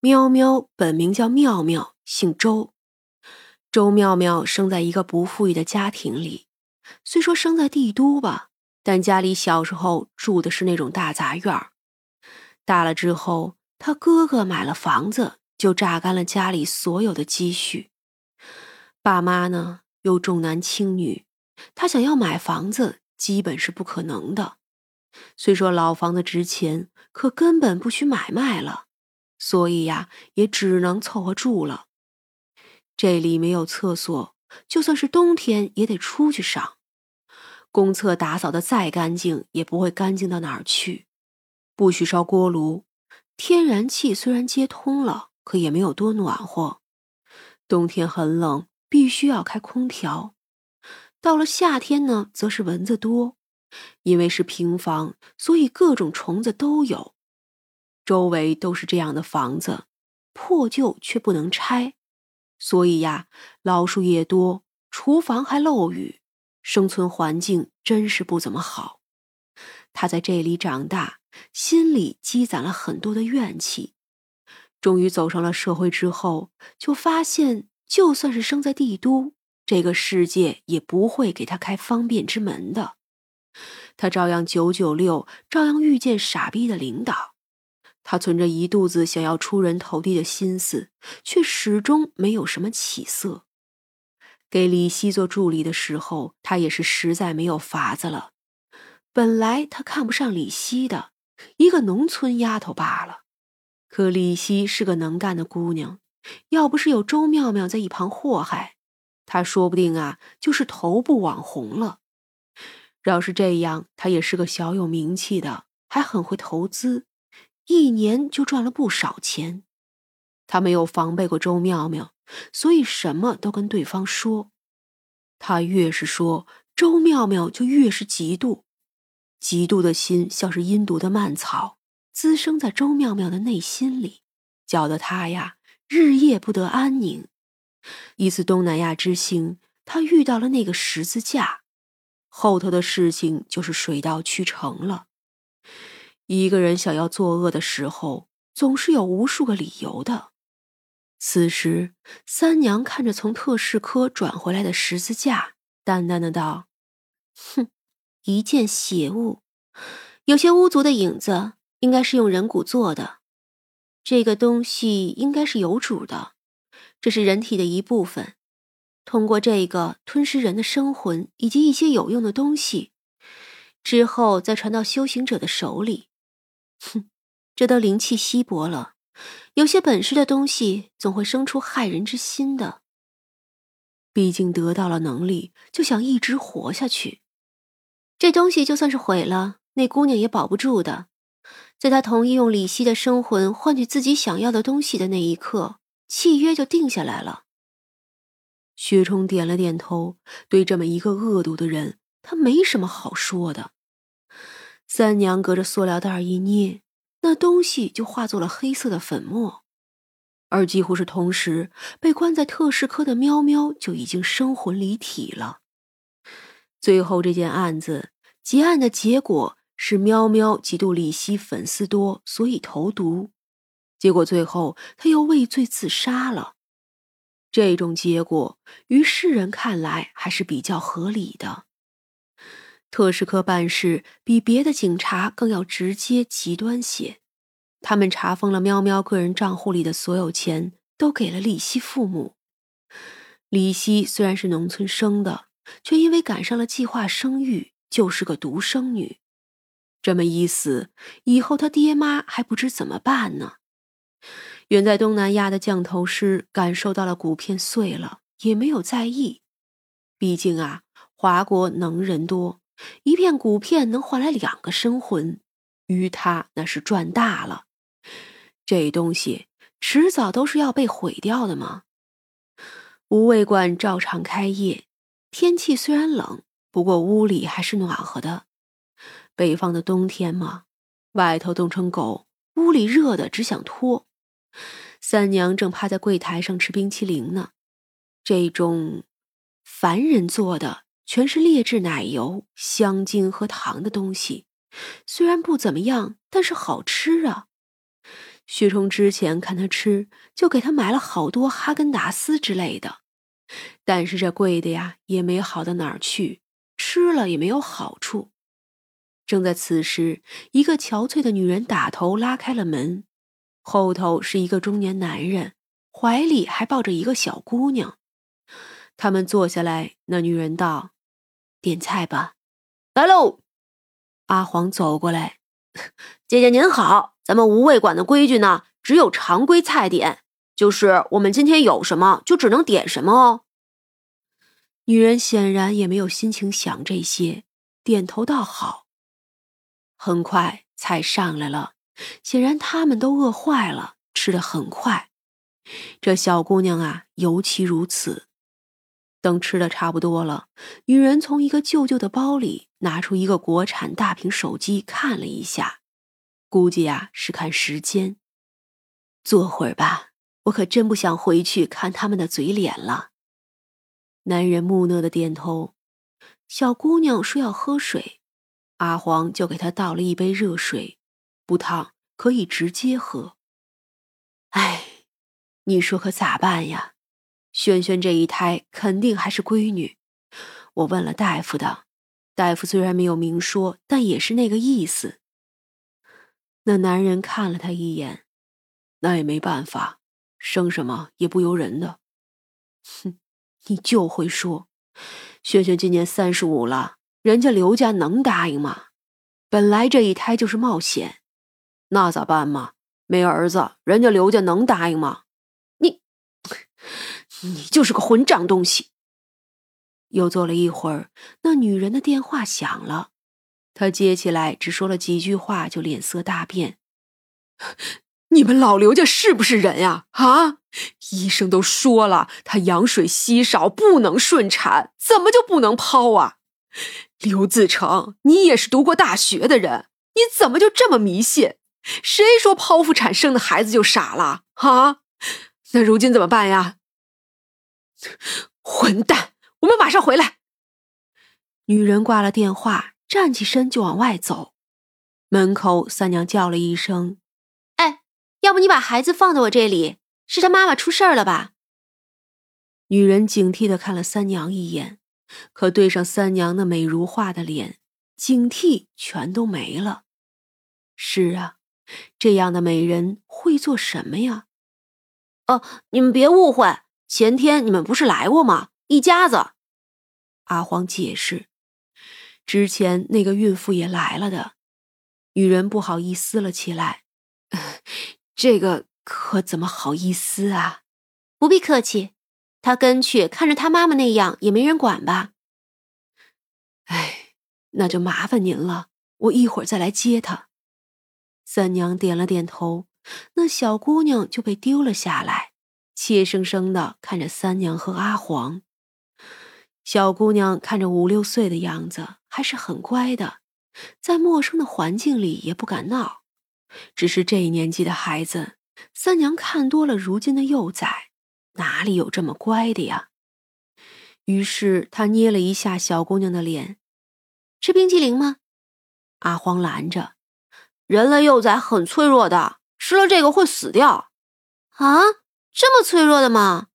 喵喵本名叫妙妙，姓周。周妙妙生在一个不富裕的家庭里，虽说生在帝都吧，但家里小时候住的是那种大杂院。大了之后，他哥哥买了房子，就榨干了家里所有的积蓄。爸妈呢又重男轻女，他想要买房子基本是不可能的。虽说老房子值钱，可根本不许买卖了。所以呀，也只能凑合住了。这里没有厕所，就算是冬天也得出去上。公厕打扫的再干净，也不会干净到哪儿去。不许烧锅炉，天然气虽然接通了，可也没有多暖和。冬天很冷，必须要开空调。到了夏天呢，则是蚊子多，因为是平房，所以各种虫子都有。周围都是这样的房子，破旧却不能拆，所以呀，老鼠也多，厨房还漏雨，生存环境真是不怎么好。他在这里长大，心里积攒了很多的怨气。终于走上了社会之后，就发现，就算是生在帝都，这个世界也不会给他开方便之门的。他照样九九六，照样遇见傻逼的领导。他存着一肚子想要出人头地的心思，却始终没有什么起色。给李希做助理的时候，他也是实在没有法子了。本来他看不上李希的，一个农村丫头罢了。可李希是个能干的姑娘，要不是有周妙妙在一旁祸害，她说不定啊就是头部网红了。要是这样，她也是个小有名气的，还很会投资。一年就赚了不少钱，他没有防备过周妙妙，所以什么都跟对方说。他越是说，周妙妙就越是嫉妒，嫉妒的心像是阴毒的蔓草，滋生在周妙妙的内心里，搅得他呀日夜不得安宁。一次东南亚之行，他遇到了那个十字架，后头的事情就是水到渠成了。一个人想要作恶的时候，总是有无数个理由的。此时，三娘看着从特事科转回来的十字架，淡淡的道：“哼，一件邪物，有些巫族的影子，应该是用人骨做的。这个东西应该是有主的，这是人体的一部分，通过这个吞噬人的生魂以及一些有用的东西，之后再传到修行者的手里。”哼，这都灵气稀薄了，有些本事的东西总会生出害人之心的。毕竟得到了能力，就想一直活下去。这东西就算是毁了，那姑娘也保不住的。在他同意用李希的生魂换取自己想要的东西的那一刻，契约就定下来了。薛冲点了点头，对这么一个恶毒的人，他没什么好说的。三娘隔着塑料袋一捏，那东西就化作了黑色的粉末，而几乎是同时，被关在特事科的喵喵就已经生魂离体了。最后这件案子结案的结果是喵喵嫉妒李希粉丝多，所以投毒，结果最后他又畏罪自杀了。这种结果于世人看来还是比较合理的。特事科办事比别的警察更要直接极端些，他们查封了喵喵个人账户里的所有钱，都给了李希父母。李希虽然是农村生的，却因为赶上了计划生育，就是个独生女。这么一死，以后他爹妈还不知怎么办呢。远在东南亚的降头师感受到了骨片碎了，也没有在意，毕竟啊，华国能人多。一片骨片能换来两个生魂，于他那是赚大了。这东西迟早都是要被毁掉的嘛。无味馆照常开业，天气虽然冷，不过屋里还是暖和的。北方的冬天嘛，外头冻成狗，屋里热的只想脱。三娘正趴在柜台上吃冰淇淋呢，这种凡人做的。全是劣质奶油、香精和糖的东西，虽然不怎么样，但是好吃啊！薛冲之前看他吃，就给他买了好多哈根达斯之类的，但是这贵的呀，也没好到哪儿去，吃了也没有好处。正在此时，一个憔悴的女人打头拉开了门，后头是一个中年男人，怀里还抱着一个小姑娘。他们坐下来，那女人道：“点菜吧。”来喽。阿黄走过来，姐姐您好。咱们无味馆的规矩呢，只有常规菜点，就是我们今天有什么就只能点什么哦。女人显然也没有心情想这些，点头道好。很快菜上来了，显然他们都饿坏了，吃的很快。这小姑娘啊，尤其如此。等吃的差不多了，女人从一个旧旧的包里拿出一个国产大屏手机，看了一下，估计呀是看时间。坐会儿吧，我可真不想回去看他们的嘴脸了。男人木讷的点头。小姑娘说要喝水，阿黄就给她倒了一杯热水，不烫，可以直接喝。哎，你说可咋办呀？轩轩这一胎肯定还是闺女，我问了大夫的，大夫虽然没有明说，但也是那个意思。那男人看了他一眼，那也没办法，生什么也不由人的。哼，你就会说，轩轩今年三十五了，人家刘家能答应吗？本来这一胎就是冒险，那咋办嘛？没儿子，人家刘家能答应吗？你你就是个混账东西！又坐了一会儿，那女人的电话响了，他接起来，只说了几句话，就脸色大变。你们老刘家是不是人呀？啊！医生都说了，他羊水稀少，不能顺产，怎么就不能剖啊？刘自成，你也是读过大学的人，你怎么就这么迷信？谁说剖腹产生的孩子就傻了？啊！那如今怎么办呀？混蛋！我们马上回来。女人挂了电话，站起身就往外走。门口，三娘叫了一声：“哎，要不你把孩子放在我这里？是他妈妈出事儿了吧？”女人警惕的看了三娘一眼，可对上三娘那美如画的脸，警惕全都没了。是啊，这样的美人会做什么呀？哦，你们别误会。前天你们不是来过吗？一家子。阿黄解释，之前那个孕妇也来了的。女人不好意思了起来，这个可怎么好意思啊？不必客气，他跟去看着他妈妈那样也没人管吧？哎，那就麻烦您了，我一会儿再来接他。三娘点了点头，那小姑娘就被丢了下来。怯生生的看着三娘和阿黄，小姑娘看着五六岁的样子，还是很乖的，在陌生的环境里也不敢闹。只是这一年纪的孩子，三娘看多了如今的幼崽，哪里有这么乖的呀？于是她捏了一下小姑娘的脸：“吃冰激凌吗？”阿黄拦着：“人类幼崽很脆弱的，吃了这个会死掉。”啊？这么脆弱的吗？